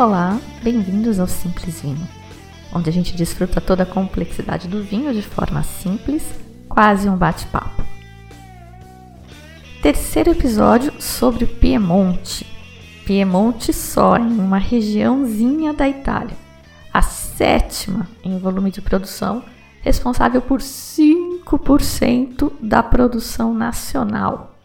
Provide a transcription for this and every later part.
Olá, bem-vindos ao Simples Vinho, onde a gente desfruta toda a complexidade do vinho de forma simples, quase um bate-papo. Terceiro episódio sobre Piemonte. Piemonte só em uma regiãozinha da Itália. A sétima em volume de produção, responsável por 5% da produção nacional.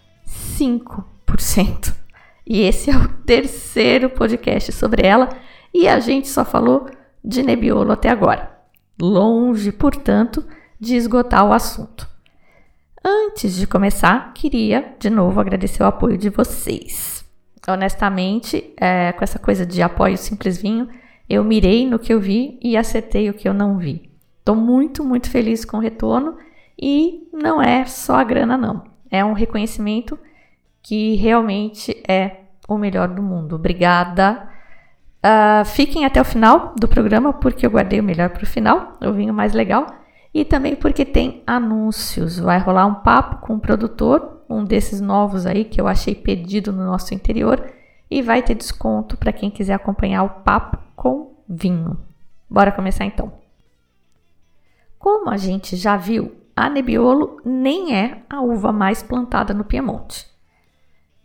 5%. E esse é o terceiro podcast sobre ela e a gente só falou de Nebbiolo até agora. Longe, portanto, de esgotar o assunto. Antes de começar, queria de novo agradecer o apoio de vocês. Honestamente, é, com essa coisa de apoio simples vinho, eu mirei no que eu vi e acertei o que eu não vi. Estou muito, muito feliz com o retorno e não é só a grana, não. É um reconhecimento que realmente é o melhor do mundo. Obrigada. Uh, fiquem até o final do programa, porque eu guardei o melhor para o final, o vinho mais legal. E também porque tem anúncios. Vai rolar um papo com o um produtor, um desses novos aí que eu achei pedido no nosso interior. E vai ter desconto para quem quiser acompanhar o papo com vinho. Bora começar então. Como a gente já viu, a Nebbiolo nem é a uva mais plantada no Piemonte.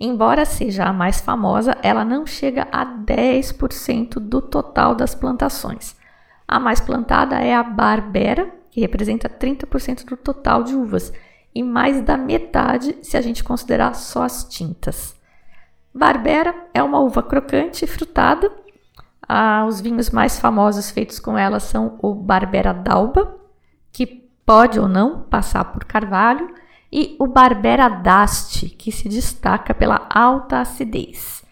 Embora seja a mais famosa, ela não chega a 10% do total das plantações. A mais plantada é a Barbera, que representa 30% do total de uvas, e mais da metade se a gente considerar só as tintas. Barbera é uma uva crocante e frutada. Ah, os vinhos mais famosos feitos com ela são o Barbera d'Alba, que pode ou não passar por carvalho, e o Barbera d'Asti, que se destaca pela alta acidez.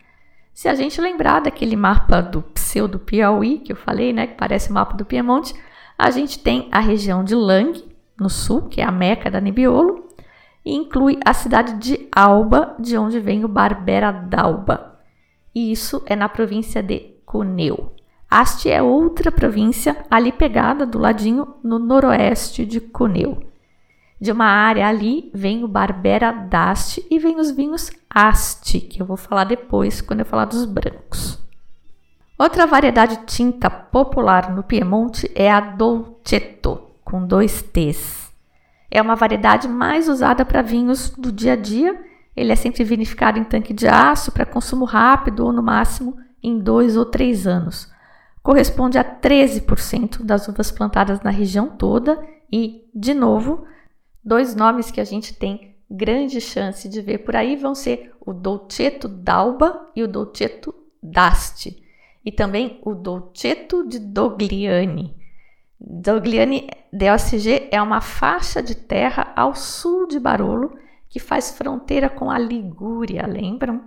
Se a gente lembrar daquele mapa do pseudo Piauí que eu falei, né, que parece o mapa do Piemonte, a gente tem a região de Lang, no sul, que é a meca da Nebbiolo, e inclui a cidade de Alba, de onde vem o Barbera d'Alba. E isso é na província de Cuneu. Asti é outra província ali pegada do ladinho no noroeste de Cuneu. De uma área ali vem o Barbera d'Asti e vem os vinhos Asti, que eu vou falar depois quando eu falar dos brancos. Outra variedade tinta popular no Piemonte é a Dolcetto, com dois T's. É uma variedade mais usada para vinhos do dia a dia. Ele é sempre vinificado em tanque de aço para consumo rápido ou no máximo em dois ou três anos. Corresponde a 13% das uvas plantadas na região toda e, de novo, Dois nomes que a gente tem grande chance de ver por aí vão ser o Dolcetto d'Alba e o Dolcetto d'Asti, e também o Dolcetto de Dogliani. Dogliani DOCG é uma faixa de terra ao sul de Barolo que faz fronteira com a Ligúria, lembram?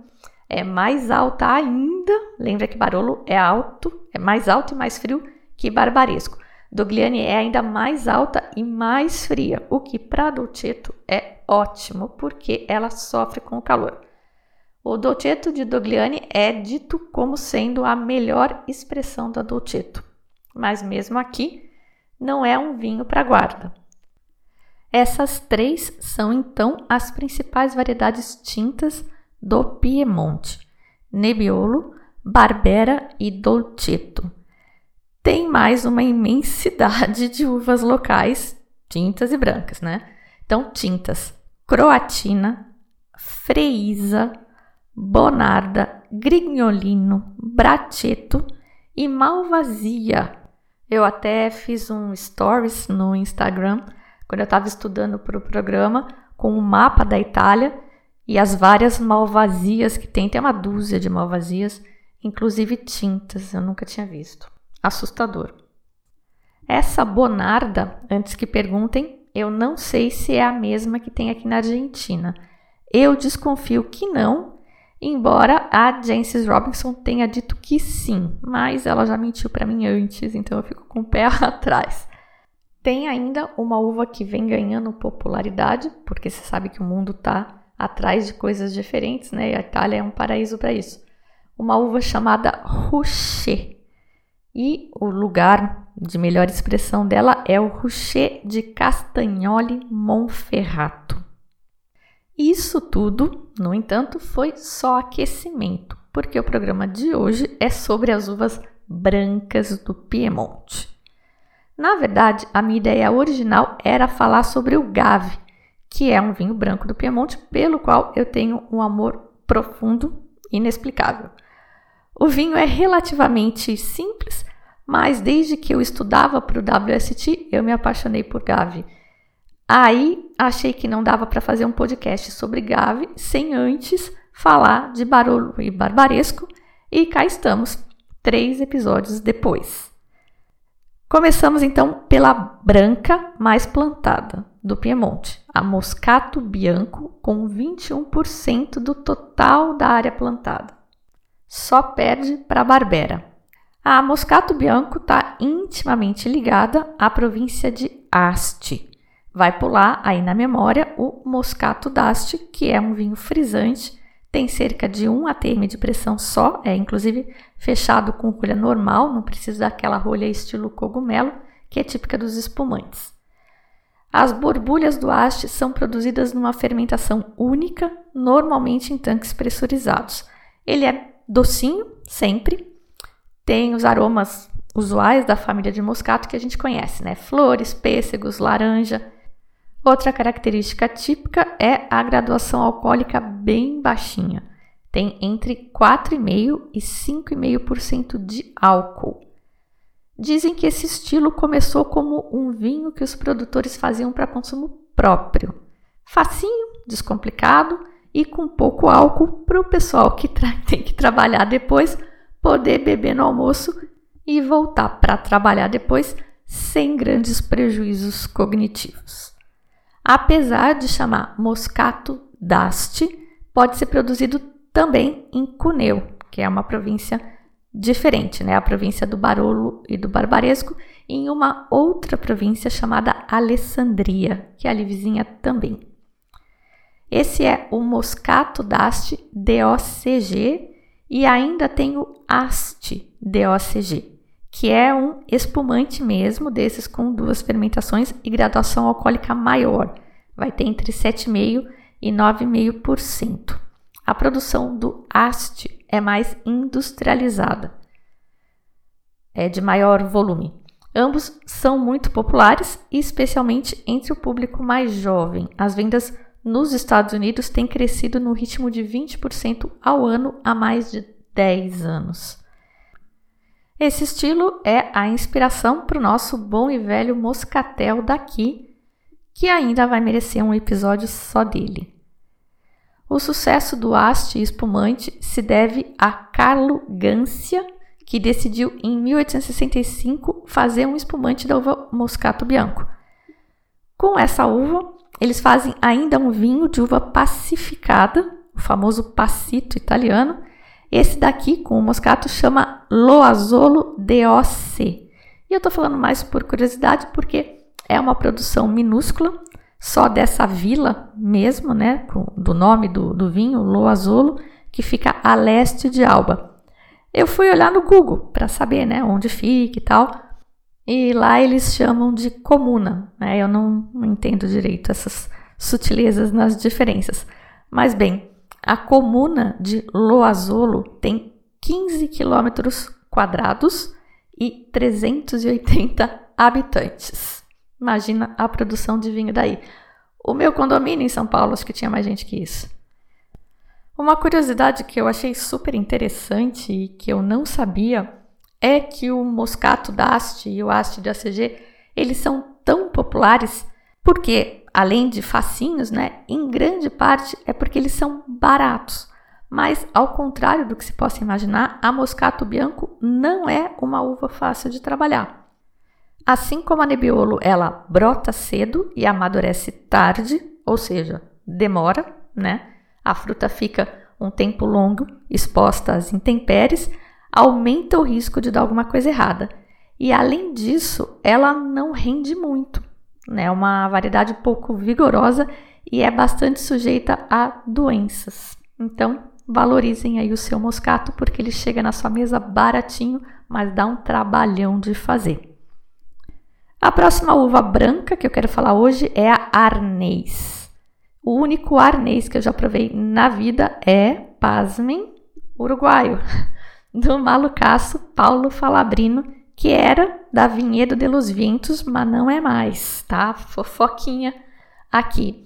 É mais alta ainda, lembra que Barolo é alto, é mais alto e mais frio que Barbaresco. Dogliani é ainda mais alta e mais fria, o que para Dolcetto é ótimo, porque ela sofre com o calor. O Dolcetto de Dogliani é dito como sendo a melhor expressão da Dolcetto, mas mesmo aqui não é um vinho para guarda. Essas três são então as principais variedades tintas do Piemonte: Nebbiolo, Barbera e Dolcetto tem mais uma imensidade de uvas locais, tintas e brancas, né? Então, tintas croatina, freisa, bonarda, grignolino, braceto e malvasia. Eu até fiz um stories no Instagram quando eu estava estudando para o programa com o um mapa da Itália e as várias malvasias que tem. Tem uma dúzia de malvasias, inclusive tintas, eu nunca tinha visto assustador. Essa Bonarda, antes que perguntem, eu não sei se é a mesma que tem aqui na Argentina. Eu desconfio que não, embora a Jancis Robinson tenha dito que sim, mas ela já mentiu para mim antes, então eu fico com o pé atrás. Tem ainda uma uva que vem ganhando popularidade, porque você sabe que o mundo está atrás de coisas diferentes, né? E a Itália é um paraíso para isso. Uma uva chamada Roucher. E o lugar de melhor expressão dela é o Roucher de Castagnoli Monferrato. Isso tudo, no entanto, foi só aquecimento, porque o programa de hoje é sobre as uvas brancas do Piemonte. Na verdade, a minha ideia original era falar sobre o Gave, que é um vinho branco do Piemonte, pelo qual eu tenho um amor profundo, inexplicável. O vinho é relativamente simples, mas desde que eu estudava para o WST, eu me apaixonei por Gave. Aí achei que não dava para fazer um podcast sobre Gave sem antes falar de Barolo e Barbaresco, e cá estamos, três episódios depois. Começamos então pela branca mais plantada do Piemonte, a Moscato Bianco, com 21% do total da área plantada. Só perde para Barbera. A Moscato Bianco está intimamente ligada à província de Asti. Vai pular aí na memória o Moscato d'Asti, que é um vinho frisante tem cerca de 1 atm de pressão só, é inclusive fechado com rolha normal, não precisa daquela rolha estilo cogumelo, que é típica dos espumantes. As borbulhas do haste são produzidas numa fermentação única, normalmente em tanques pressurizados. Ele é docinho, sempre, tem os aromas usuais da família de moscato que a gente conhece, né? Flores, pêssegos, laranja, Outra característica típica é a graduação alcoólica bem baixinha. Tem entre 4,5% e 5,5% de álcool. Dizem que esse estilo começou como um vinho que os produtores faziam para consumo próprio. Facinho, descomplicado e com pouco álcool para o pessoal que tem que trabalhar depois poder beber no almoço e voltar para trabalhar depois sem grandes prejuízos cognitivos. Apesar de chamar Moscato d'Asti, pode ser produzido também em Cuneu, que é uma província diferente, né? A província do Barolo e do Barbaresco, em uma outra província chamada Alessandria, que é ali vizinha também. Esse é o Moscato d'Asti DOCG e ainda tem o Asti DOCG que é um espumante mesmo, desses com duas fermentações e graduação alcoólica maior. Vai ter entre 7,5% e 9,5%. A produção do Ast é mais industrializada, é de maior volume. Ambos são muito populares, especialmente entre o público mais jovem. As vendas nos Estados Unidos têm crescido no ritmo de 20% ao ano há mais de 10 anos. Esse estilo é a inspiração para o nosso bom e velho moscatel daqui, que ainda vai merecer um episódio só dele. O sucesso do haste espumante se deve a Carlo Gancia, que decidiu em 1865 fazer um espumante da uva Moscato Bianco. Com essa uva, eles fazem ainda um vinho de uva pacificada, o famoso passito italiano, esse daqui, com o moscato, chama Loazolo DOC. E eu estou falando mais por curiosidade, porque é uma produção minúscula, só dessa vila mesmo, né, do nome do, do vinho, Loazolo, que fica a leste de Alba. Eu fui olhar no Google para saber, né, onde fica e tal. E lá eles chamam de comuna. Né? Eu não, entendo direito essas sutilezas nas diferenças. Mas bem, a comuna de Loazolo tem 15 quilômetros quadrados e 380 habitantes. Imagina a produção de vinho daí. O meu condomínio em São Paulo, acho que tinha mais gente que isso. Uma curiosidade que eu achei super interessante e que eu não sabia é que o moscato da Asti e o Asti de ACG, eles são tão populares porque além de facinhos, né, em grande parte é porque eles são baratos. Mas, ao contrário do que se possa imaginar, a Moscato Bianco não é uma uva fácil de trabalhar. Assim como a Nebbiolo, ela brota cedo e amadurece tarde, ou seja, demora, né? A fruta fica um tempo longo exposta às intempéries aumenta o risco de dar alguma coisa errada. E além disso, ela não rende muito. É né? uma variedade pouco vigorosa e é bastante sujeita a doenças. Então, valorizem aí o seu moscato porque ele chega na sua mesa baratinho, mas dá um trabalhão de fazer. A próxima uva branca que eu quero falar hoje é a arnês. O único arnês que eu já provei na vida é, pasmem, uruguaio, do malucaço Paulo Falabrino, que era da Vinhedo de los Vientos, mas não é mais, tá? Fofoquinha aqui.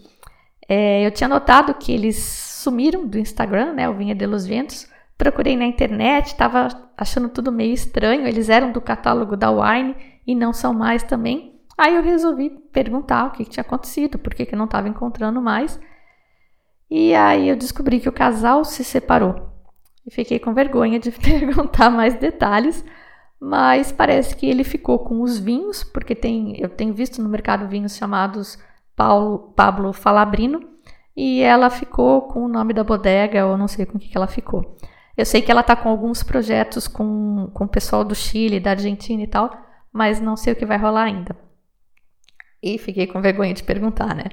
É, eu tinha notado que eles sumiram do Instagram, né? O Vinhedo de los Vientos. Procurei na internet, estava achando tudo meio estranho. Eles eram do catálogo da Wine e não são mais também. Aí eu resolvi perguntar o que, que tinha acontecido, por que, que não estava encontrando mais. E aí eu descobri que o casal se separou. E fiquei com vergonha de perguntar mais detalhes, mas parece que ele ficou com os vinhos, porque tem, eu tenho visto no mercado vinhos chamados Paulo, Pablo Falabrino, e ela ficou com o nome da bodega, ou não sei com o que, que ela ficou. Eu sei que ela está com alguns projetos com, com o pessoal do Chile, da Argentina e tal, mas não sei o que vai rolar ainda. E fiquei com vergonha de perguntar, né?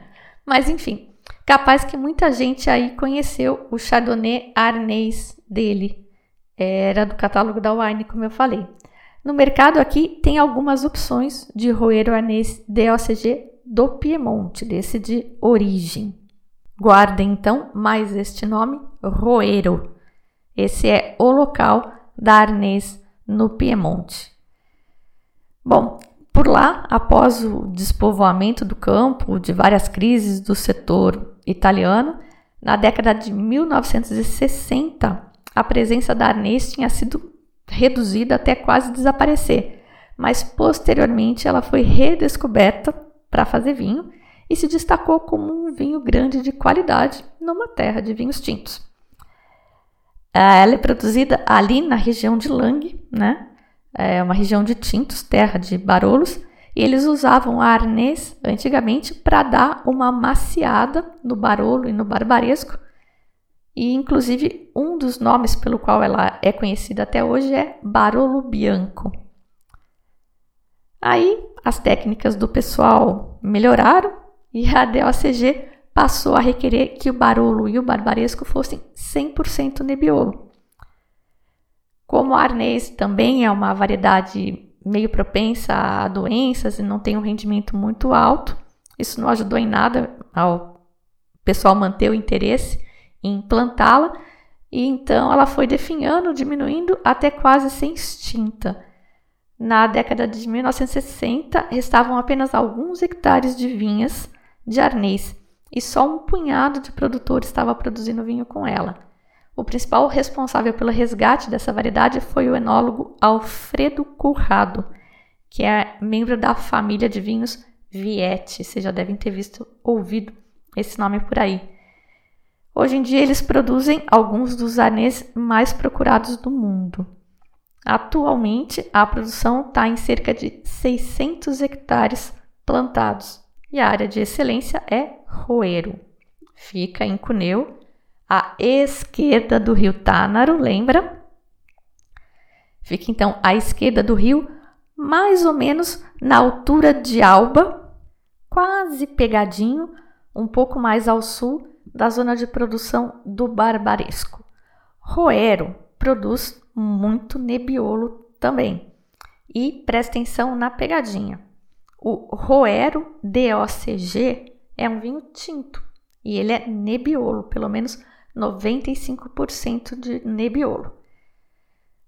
Mas enfim, capaz que muita gente aí conheceu o Chardonnay Arnês dele. Era do catálogo da Wine, como eu falei. No mercado aqui tem algumas opções de roeiro arnês DOCG do Piemonte, desse de origem. Guardem então mais este nome, roeiro. Esse é o local da arnês no Piemonte. Bom, por lá, após o despovoamento do campo, de várias crises do setor italiano, na década de 1960, a presença da arnês tinha sido reduzida até quase desaparecer, mas posteriormente ela foi redescoberta para fazer vinho e se destacou como um vinho grande de qualidade numa terra de vinhos tintos. Ela é produzida ali na região de Lang, né? É uma região de tintos, terra de barolos, e eles usavam arnês antigamente para dar uma maciada no barolo e no barbaresco. E inclusive um dos nomes pelo qual ela é conhecida até hoje é Barolo Bianco. Aí as técnicas do pessoal melhoraram e a DOCG passou a requerer que o barolo e o barbaresco fossem 100% nebiolo. Como o arnês também é uma variedade meio propensa a doenças e não tem um rendimento muito alto, isso não ajudou em nada ao pessoal manter o interesse em plantá-la, e então ela foi definhando, diminuindo até quase ser extinta. Na década de 1960, restavam apenas alguns hectares de vinhas de arnês e só um punhado de produtores estava produzindo vinho com ela. O principal responsável pelo resgate dessa variedade foi o enólogo Alfredo Currado, que é membro da família de vinhos Viette. Vocês já devem ter visto, ouvido esse nome por aí. Hoje em dia, eles produzem alguns dos anês mais procurados do mundo. Atualmente, a produção está em cerca de 600 hectares plantados e a área de excelência é Roeiro. Fica em Cuneu, à esquerda do rio Tânaro, lembra? Fica então à esquerda do rio, mais ou menos na altura de Alba, quase pegadinho, um pouco mais ao sul da zona de produção do Barbaresco. Roero produz muito nebiolo também. E presta atenção na pegadinha. O Roero DOCG é um vinho tinto e ele é nebiolo, pelo menos 95% de nebiolo.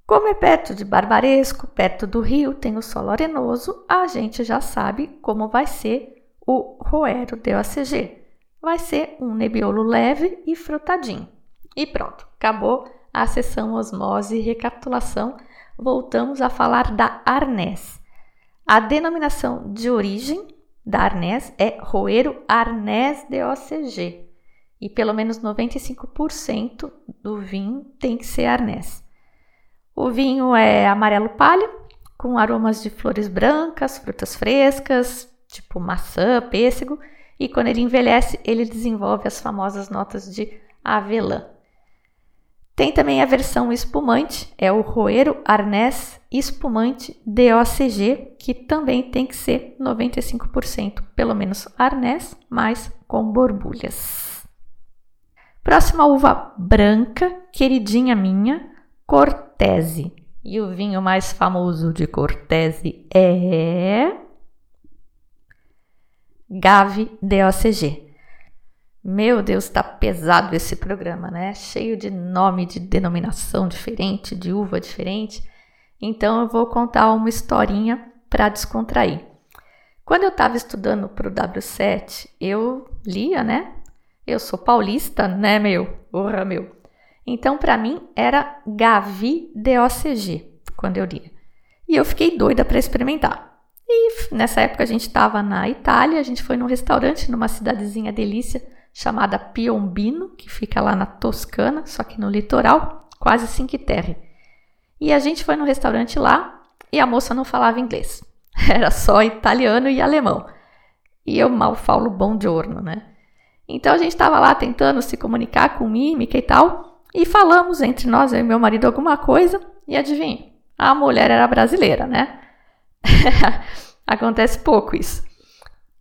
Como é perto de Barbaresco, perto do rio, tem o solo arenoso, a gente já sabe como vai ser o Roero DOCG. Vai ser um nebiolo leve e frutadinho. E pronto, acabou a sessão osmose e recapitulação. Voltamos a falar da Arnés. A denominação de origem da Arnés é Roero Arnés DOCG e pelo menos 95% do vinho tem que ser arnés. O vinho é amarelo palha, com aromas de flores brancas, frutas frescas, tipo maçã, pêssego, e quando ele envelhece, ele desenvolve as famosas notas de avelã. Tem também a versão espumante, é o Roeiro Arnés Espumante DOCG, que também tem que ser 95%, pelo menos arnés, mas com borbulhas. Próxima uva branca, queridinha minha, Cortese. E o vinho mais famoso de Cortese é Gave DOCG. Meu Deus, tá pesado esse programa, né? Cheio de nome, de denominação diferente, de uva diferente. Então eu vou contar uma historinha para descontrair. Quando eu estava estudando para o W7, eu lia, né? Eu sou paulista, né, meu? Porra, meu. Então, para mim, era Gavi DOCG, quando eu lia. E eu fiquei doida para experimentar. E nessa época a gente estava na Itália, a gente foi num restaurante numa cidadezinha delícia chamada Piombino, que fica lá na Toscana, só que no litoral, quase Cinque Terre. E a gente foi no restaurante lá e a moça não falava inglês. Era só italiano e alemão. E eu mal falo bom giorno, né? Então a gente estava lá tentando se comunicar com mímica e tal, e falamos entre nós, eu e meu marido, alguma coisa, e adivinha? A mulher era brasileira, né? Acontece pouco isso.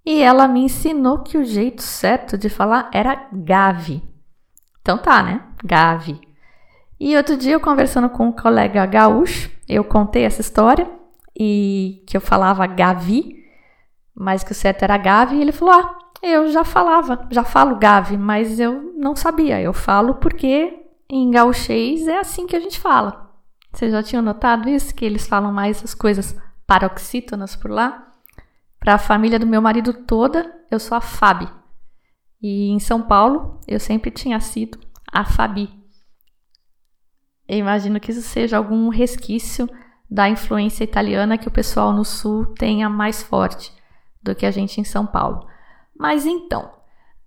E ela me ensinou que o jeito certo de falar era Gavi. Então tá, né? Gavi. E outro dia, eu conversando com um colega gaúcho, eu contei essa história e que eu falava Gavi, mas que o certo era Gavi, e ele falou: Ah, eu já falava, já falo Gavi, mas eu não sabia. Eu falo porque em gauchês é assim que a gente fala. Vocês já tinham notado isso? Que eles falam mais as coisas paroxítonas por lá? Para a família do meu marido toda, eu sou a Fabi. E em São Paulo, eu sempre tinha sido a Fabi. Eu imagino que isso seja algum resquício da influência italiana que o pessoal no sul tenha mais forte do que a gente em São Paulo. Mas então,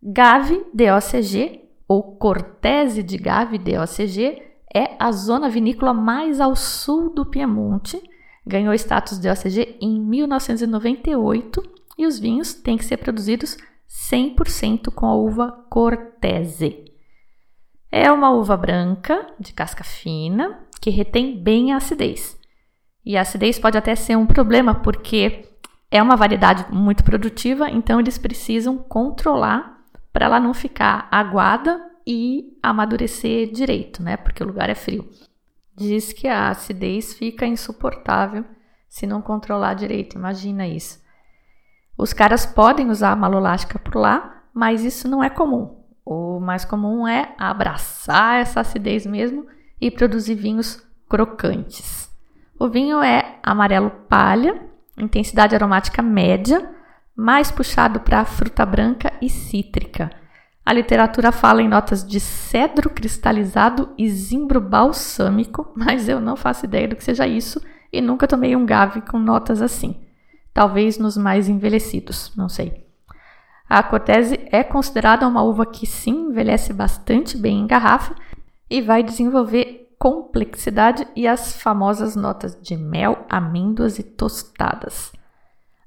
Gave DOCG, ou Cortese de Gave DOCG, é a zona vinícola mais ao sul do Piemonte ganhou status de OCG em 1998 e os vinhos têm que ser produzidos 100% com a uva Cortese. É uma uva branca, de casca fina, que retém bem a acidez. E a acidez pode até ser um problema, porque é uma variedade muito produtiva, então eles precisam controlar para ela não ficar aguada e amadurecer direito, né? Porque o lugar é frio diz que a acidez fica insuportável se não controlar direito. Imagina isso. Os caras podem usar a malolástica por lá, mas isso não é comum. O mais comum é abraçar essa acidez mesmo e produzir vinhos crocantes. O vinho é amarelo palha, intensidade aromática média, mais puxado para fruta branca e cítrica. A literatura fala em notas de cedro cristalizado e zimbro balsâmico, mas eu não faço ideia do que seja isso e nunca tomei um gave com notas assim. Talvez nos mais envelhecidos, não sei. A Cortese é considerada uma uva que sim envelhece bastante bem em garrafa e vai desenvolver complexidade e as famosas notas de mel, amêndoas e tostadas.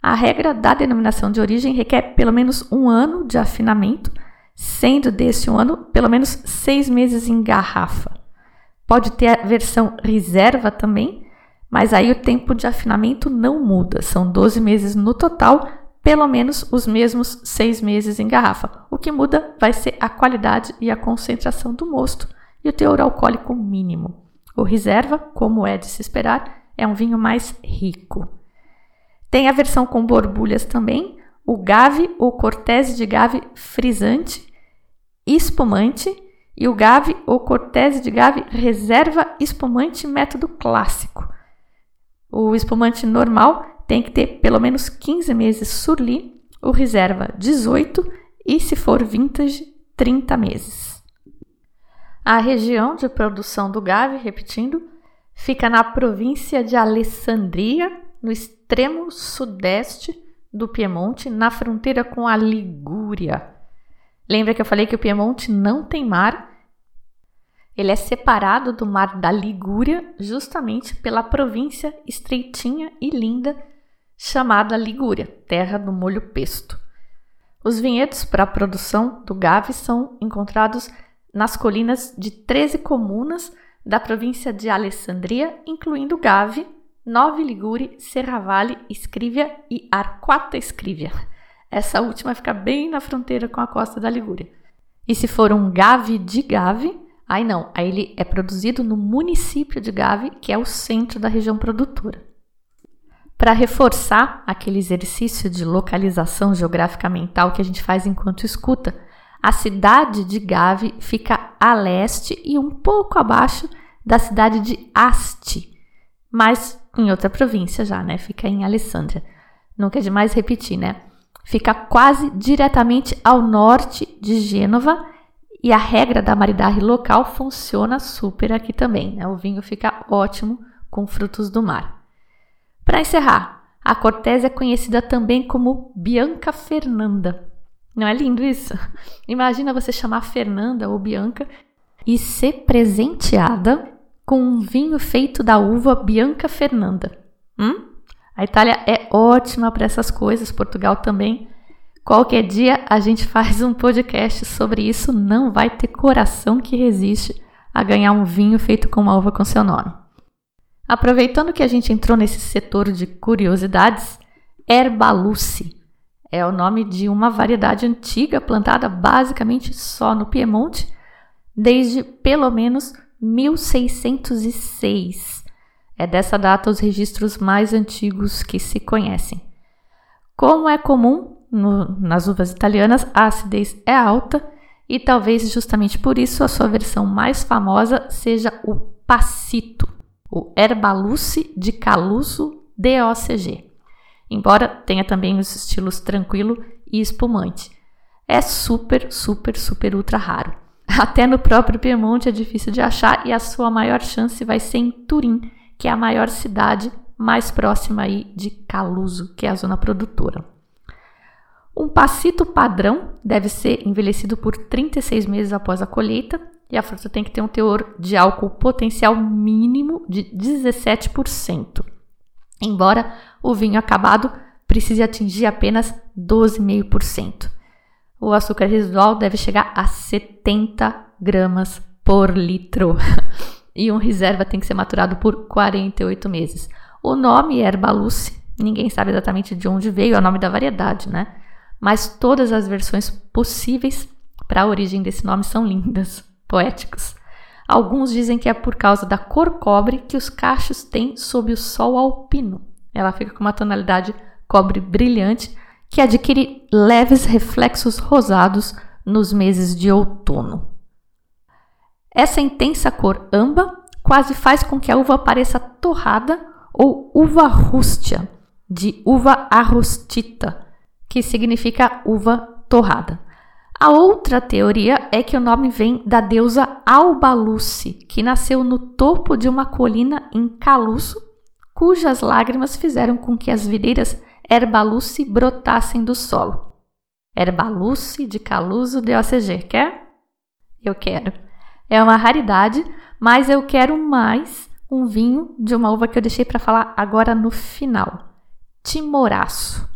A regra da denominação de origem requer pelo menos um ano de afinamento sendo desse um ano pelo menos seis meses em garrafa. Pode ter a versão reserva também, mas aí o tempo de afinamento não muda, são 12 meses no total, pelo menos os mesmos seis meses em garrafa. O que muda vai ser a qualidade e a concentração do mosto e o teor alcoólico mínimo. O reserva, como é de se esperar, é um vinho mais rico. Tem a versão com borbulhas também, o Gave ou Cortese de Gave frisante, espumante e o Gave ou Cortese de Gave reserva espumante método clássico. O espumante normal tem que ter pelo menos 15 meses surli, o reserva 18 e se for vintage 30 meses. A região de produção do Gave, repetindo, fica na província de Alessandria, no extremo sudeste do Piemonte, na fronteira com a Ligúria. Lembra que eu falei que o Piemonte não tem mar? Ele é separado do mar da Ligúria justamente pela província estreitinha e linda chamada Ligúria, terra do molho pesto. Os vinhedos para a produção do Gave são encontrados nas colinas de 13 comunas da província de Alessandria, incluindo Gave, Nove Ligure, Serravalle, Scrivia e Arquata Scrivia. Essa última fica bem na fronteira com a costa da Ligúria. E se for um Gave de Gave, aí não, aí ele é produzido no município de Gave, que é o centro da região produtora. Para reforçar aquele exercício de localização geográfica mental que a gente faz enquanto escuta, a cidade de Gave fica a leste e um pouco abaixo da cidade de Asti, mas em outra província já, né? Fica em Alessandria. Nunca é demais repetir, né? Fica quase diretamente ao norte de Gênova e a regra da maridaje local funciona super aqui também, né? O vinho fica ótimo com frutos do mar. Para encerrar, a Cortés é conhecida também como Bianca Fernanda. Não é lindo isso? Imagina você chamar Fernanda ou Bianca e ser presenteada com um vinho feito da uva Bianca Fernanda. Hum? A Itália é ótima para essas coisas, Portugal também. Qualquer dia a gente faz um podcast sobre isso, não vai ter coração que resiste a ganhar um vinho feito com uma uva com seu nome. Aproveitando que a gente entrou nesse setor de curiosidades, Herbaluce é o nome de uma variedade antiga plantada basicamente só no Piemonte desde pelo menos 1606. É dessa data os registros mais antigos que se conhecem. Como é comum no, nas uvas italianas, a acidez é alta e talvez justamente por isso a sua versão mais famosa seja o Passito o Herbaluce de Caluso DOCG, embora tenha também os estilos tranquilo e espumante. É super, super, super ultra raro. Até no próprio Piemonte é difícil de achar e a sua maior chance vai ser em Turim, que é a maior cidade mais próxima aí de Caluso, que é a zona produtora. Um passito padrão deve ser envelhecido por 36 meses após a colheita e a fruta tem que ter um teor de álcool potencial mínimo de 17%, embora o vinho acabado precise atingir apenas 12,5%. O açúcar residual deve chegar a 70 gramas por litro. e um reserva tem que ser maturado por 48 meses. O nome é Herbaluce, ninguém sabe exatamente de onde veio, é o nome da variedade, né? Mas todas as versões possíveis para a origem desse nome são lindas poéticos. Alguns dizem que é por causa da cor cobre que os cachos têm sob o sol alpino. Ela fica com uma tonalidade cobre brilhante que adquire leves reflexos rosados nos meses de outono. Essa intensa cor amba quase faz com que a uva pareça torrada ou uva rústia, de uva arrostita, que significa uva torrada. A outra teoria é que o nome vem da deusa Albaluce, que nasceu no topo de uma colina em Caluço, cujas lágrimas fizeram com que as videiras Herbaluce brotassem do solo. Herbaluce de Caluso de OCG, quer? Eu quero. É uma raridade, mas eu quero mais um vinho de uma uva que eu deixei para falar agora no final. Timoraço.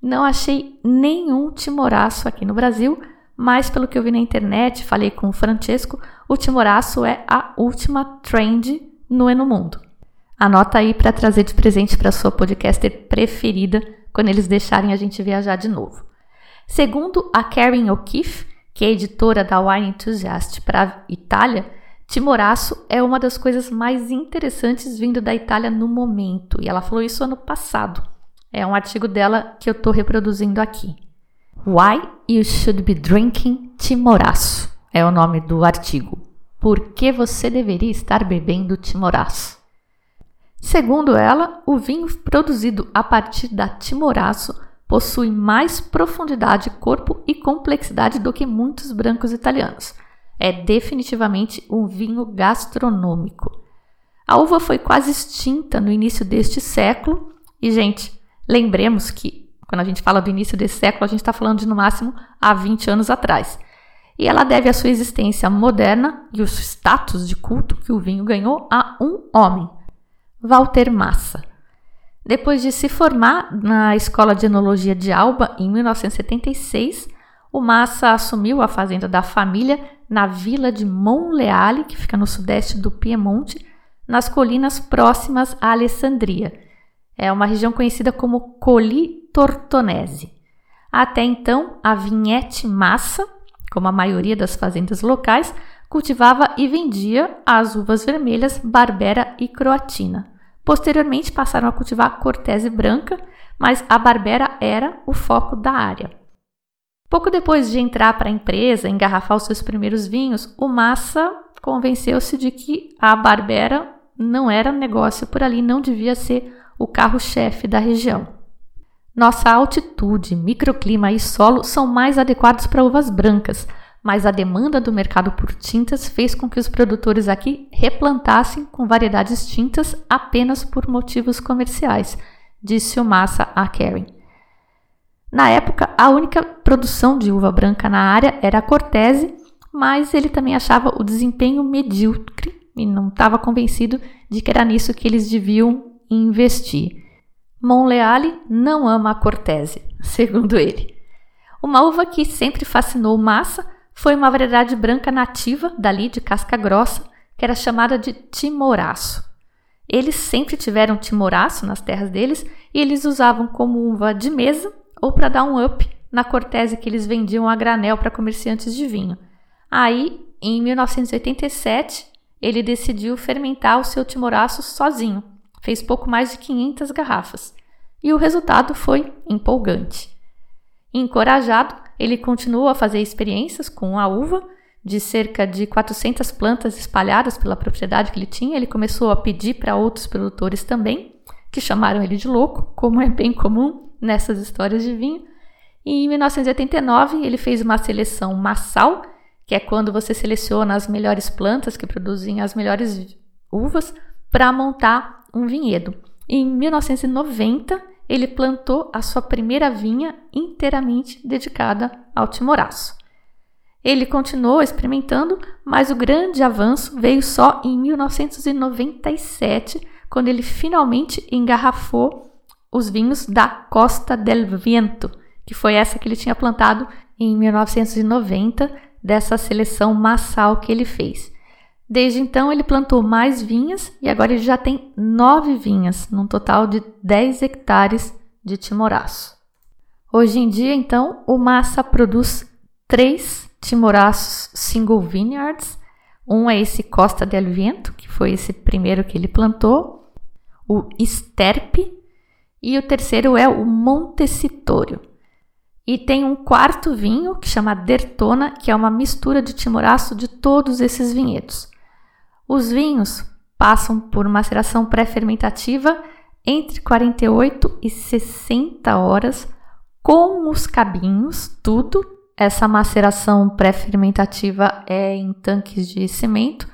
Não achei nenhum timoraço aqui no Brasil, mas pelo que eu vi na internet, falei com o Francesco, o timoraço é a última trend no Enomundo. Anota aí para trazer de presente para sua podcaster preferida quando eles deixarem a gente viajar de novo. Segundo a Karen O'Keefe, que é editora da Wine Enthusiast para Itália, timoraço é uma das coisas mais interessantes vindo da Itália no momento, e ela falou isso ano passado. É um artigo dela que eu estou reproduzindo aqui. Why You Should Be Drinking Timoraço é o nome do artigo. Por que você deveria estar bebendo timoraço? Segundo ela, o vinho produzido a partir da timoraço possui mais profundidade, corpo e complexidade do que muitos brancos italianos. É definitivamente um vinho gastronômico. A uva foi quase extinta no início deste século e, gente, lembremos que quando a gente fala do início desse século, a gente está falando de no máximo há 20 anos atrás. E ela deve a sua existência moderna e o status de culto que o vinho ganhou a um homem, Walter Massa. Depois de se formar na Escola de Enologia de Alba em 1976, o Massa assumiu a fazenda da família na vila de Monleale, que fica no sudeste do Piemonte, nas colinas próximas a Alessandria. É uma região conhecida como Colli Tortonese. Até então, a Vinhete Massa, como a maioria das fazendas locais, cultivava e vendia as uvas vermelhas Barbera e Croatina. Posteriormente passaram a cultivar Cortese branca, mas a Barbera era o foco da área. Pouco depois de entrar para a empresa, engarrafar os seus primeiros vinhos, o Massa convenceu-se de que a Barbera não era negócio por ali, não devia ser o carro-chefe da região. Nossa altitude, microclima e solo são mais adequados para uvas brancas, mas a demanda do mercado por tintas fez com que os produtores aqui replantassem com variedades tintas apenas por motivos comerciais, disse o Massa a Karen. Na época, a única produção de uva branca na área era a Cortese, mas ele também achava o desempenho medíocre e não estava convencido de que era nisso que eles deviam investir. Monleale não ama a Cortese, segundo ele. Uma uva que sempre fascinou Massa foi uma variedade branca nativa dali de casca grossa, que era chamada de timoraço. Eles sempre tiveram timoraço nas terras deles e eles usavam como uva de mesa ou para dar um up na cortese que eles vendiam a granel para comerciantes de vinho. Aí, em 1987, ele decidiu fermentar o seu timoraço sozinho. Fez pouco mais de 500 garrafas. E o resultado foi empolgante. Encorajado, ele continuou a fazer experiências com a uva, de cerca de 400 plantas espalhadas pela propriedade que ele tinha. Ele começou a pedir para outros produtores também, que chamaram ele de louco, como é bem comum nessas histórias de vinho. E em 1989, ele fez uma seleção massal, que é quando você seleciona as melhores plantas que produzem as melhores uvas para montar um vinhedo. Em 1990, ele plantou a sua primeira vinha inteiramente dedicada ao timoraço. Ele continuou experimentando, mas o grande avanço veio só em 1997, quando ele finalmente engarrafou os vinhos da Costa del Viento, que foi essa que ele tinha plantado em 1990, dessa seleção massal que ele fez. Desde então, ele plantou mais vinhas e agora ele já tem nove vinhas, num total de 10 hectares de timoraço. Hoje em dia, então, o Massa produz três timoraços single vineyards. Um é esse Costa del Viento, que foi esse primeiro que ele plantou. O Sterpe, e o terceiro é o Montecitorio. E tem um quarto vinho que chama Dertona, que é uma mistura de timoraço de todos esses vinhedos. Os vinhos passam por maceração pré-fermentativa entre 48 e 60 horas com os cabinhos, tudo. Essa maceração pré-fermentativa é em tanques de cimento.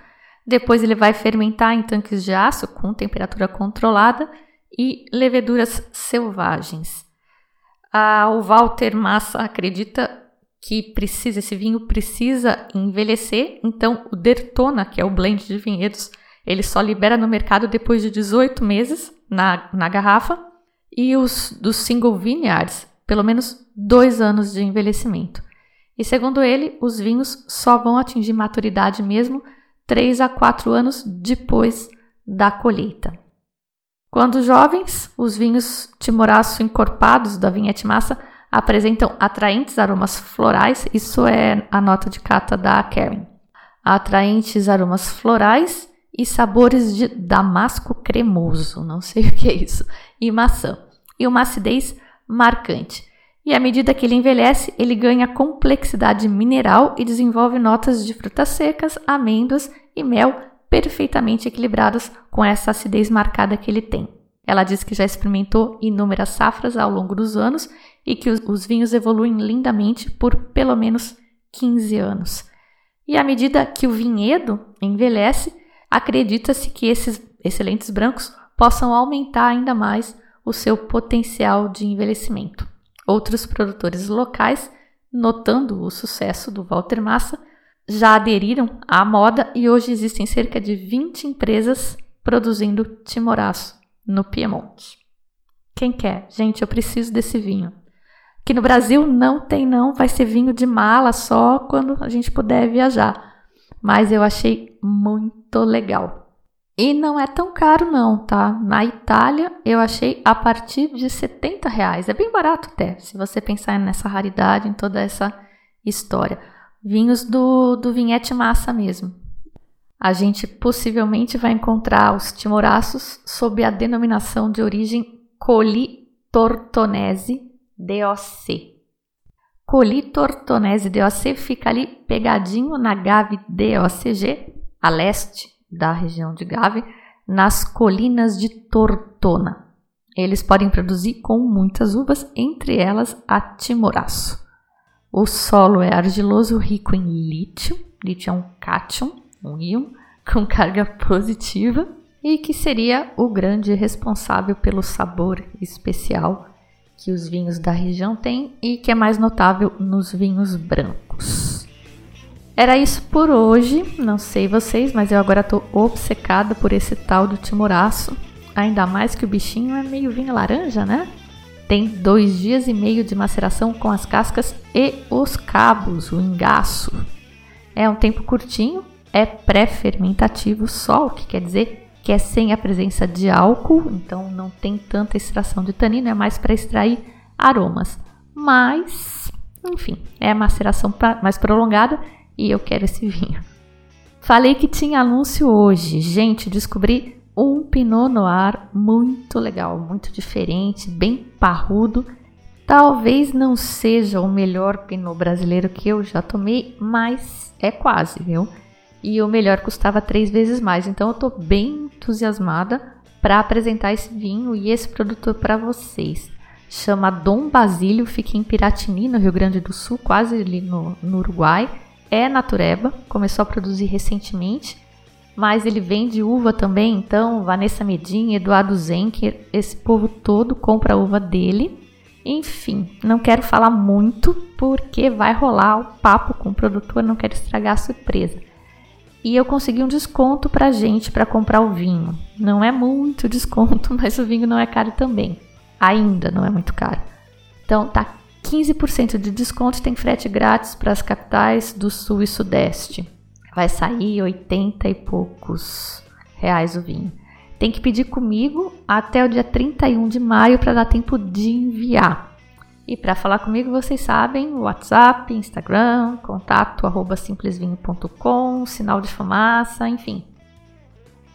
Depois ele vai fermentar em tanques de aço com temperatura controlada e leveduras selvagens. Ah, o Walter Massa acredita que precisa esse vinho precisa envelhecer, então o Dertona, que é o blend de vinhedos, ele só libera no mercado depois de 18 meses na, na garrafa, e os dos single vineyards, pelo menos dois anos de envelhecimento. E segundo ele, os vinhos só vão atingir maturidade mesmo 3 a 4 anos depois da colheita. Quando jovens, os vinhos timoraço encorpados da vinhete massa apresentam atraentes aromas florais, isso é a nota de cata da Karen. Atraentes aromas florais e sabores de damasco cremoso, não sei o que é isso, e maçã, e uma acidez marcante. E à medida que ele envelhece, ele ganha complexidade mineral e desenvolve notas de frutas secas, amêndoas e mel perfeitamente equilibrados com essa acidez marcada que ele tem. Ela diz que já experimentou inúmeras safras ao longo dos anos e que os, os vinhos evoluem lindamente por pelo menos 15 anos. E à medida que o vinhedo envelhece, acredita-se que esses excelentes brancos possam aumentar ainda mais o seu potencial de envelhecimento. Outros produtores locais, notando o sucesso do Walter Massa, já aderiram à moda e hoje existem cerca de 20 empresas produzindo timoraço no Piemonte. Quem quer? Gente, eu preciso desse vinho. Aqui no Brasil não tem não, vai ser vinho de mala só quando a gente puder viajar. Mas eu achei muito legal. E não é tão caro não, tá? Na Itália eu achei a partir de 70 reais. É bem barato até, se você pensar nessa raridade, em toda essa história. Vinhos do, do vinhete massa mesmo. A gente possivelmente vai encontrar os timoraços sob a denominação de origem Coli Tortonese DOC. Coli Tortonese DOC fica ali pegadinho na Gave DOCG, a leste da região de Gave, nas colinas de Tortona. Eles podem produzir com muitas uvas, entre elas a timoraço. O solo é argiloso, rico em lítio. Lítio é um cátion, um íon, com carga positiva e que seria o grande responsável pelo sabor especial que os vinhos da região têm e que é mais notável nos vinhos brancos. Era isso por hoje, não sei vocês, mas eu agora estou obcecada por esse tal do timoraço, ainda mais que o bichinho é meio vinho laranja, né? Tem dois dias e meio de maceração com as cascas e os cabos, o engaço. É um tempo curtinho, é pré-fermentativo só, o que quer dizer que é sem a presença de álcool, então não tem tanta extração de tanino, é mais para extrair aromas. Mas, enfim, é maceração mais prolongada e eu quero esse vinho. Falei que tinha anúncio hoje. Gente, descobri um Pinot Noir muito legal, muito diferente, bem parrudo. Talvez não seja o melhor Pinot brasileiro que eu já tomei, mas é quase, viu? E o melhor custava três vezes mais. Então eu estou bem entusiasmada para apresentar esse vinho e esse produto para vocês. Chama Dom Basílio, fica em Piratini, no Rio Grande do Sul, quase ali no, no Uruguai. É natureba, começou a produzir recentemente, mas ele vende uva também, então Vanessa Medin, Eduardo Zenker, esse povo todo compra a uva dele. Enfim, não quero falar muito porque vai rolar o papo com o produtor, não quero estragar a surpresa e eu consegui um desconto para gente para comprar o vinho. Não é muito desconto, mas o vinho não é caro também. Ainda não é muito caro. Então tá 15% de desconto, tem frete grátis para as capitais do Sul e Sudeste. Vai sair 80 e poucos reais o vinho. Tem que pedir comigo até o dia 31 de maio para dar tempo de enviar. E para falar comigo, vocês sabem, WhatsApp, Instagram, contato arroba simplesvinho.com, sinal de fumaça, enfim.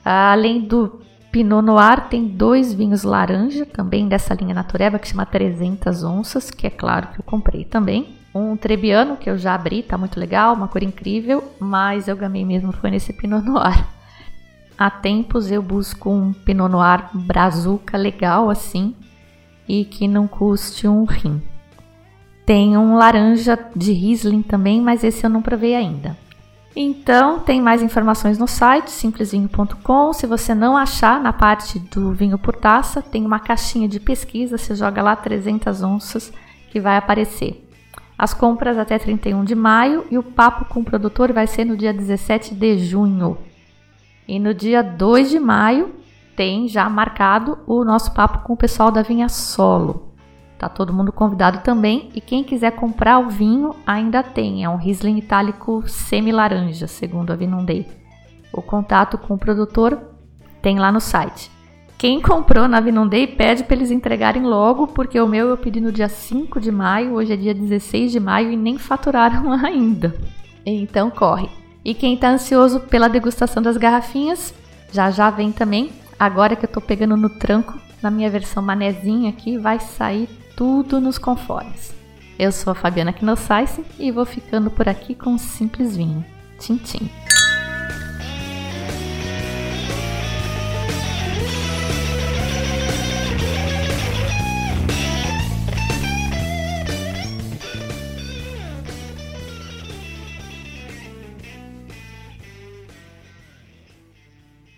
Além do Pinot Noir, tem dois vinhos laranja, também dessa linha Natureba, que chama 300 onças, que é claro que eu comprei também. Um Trebbiano, que eu já abri, tá muito legal, uma cor incrível, mas eu gamei mesmo foi nesse Pinot Noir. Há tempos eu busco um Pinot Noir brazuca legal assim, e que não custe um rim. Tem um laranja de Riesling também, mas esse eu não provei ainda. Então, tem mais informações no site simplesvinho.com. Se você não achar na parte do vinho por taça, tem uma caixinha de pesquisa, você joga lá 300 onças que vai aparecer. As compras até 31 de maio e o papo com o produtor vai ser no dia 17 de junho. E no dia 2 de maio tem já marcado o nosso papo com o pessoal da Vinha Solo. Tá todo mundo convidado também e quem quiser comprar o vinho ainda tem, é um Riesling itálico semi-laranja, segundo a Vinundei. O contato com o produtor tem lá no site. Quem comprou na Vinundei pede para eles entregarem logo, porque o meu eu pedi no dia 5 de maio, hoje é dia 16 de maio e nem faturaram ainda. Então corre. E quem está ansioso pela degustação das garrafinhas, já já vem também Agora que eu tô pegando no tranco, na minha versão manezinha aqui, vai sair tudo nos conformes. Eu sou a Fabiana Knossaisen e vou ficando por aqui com um simples vinho. Tchim, tchim.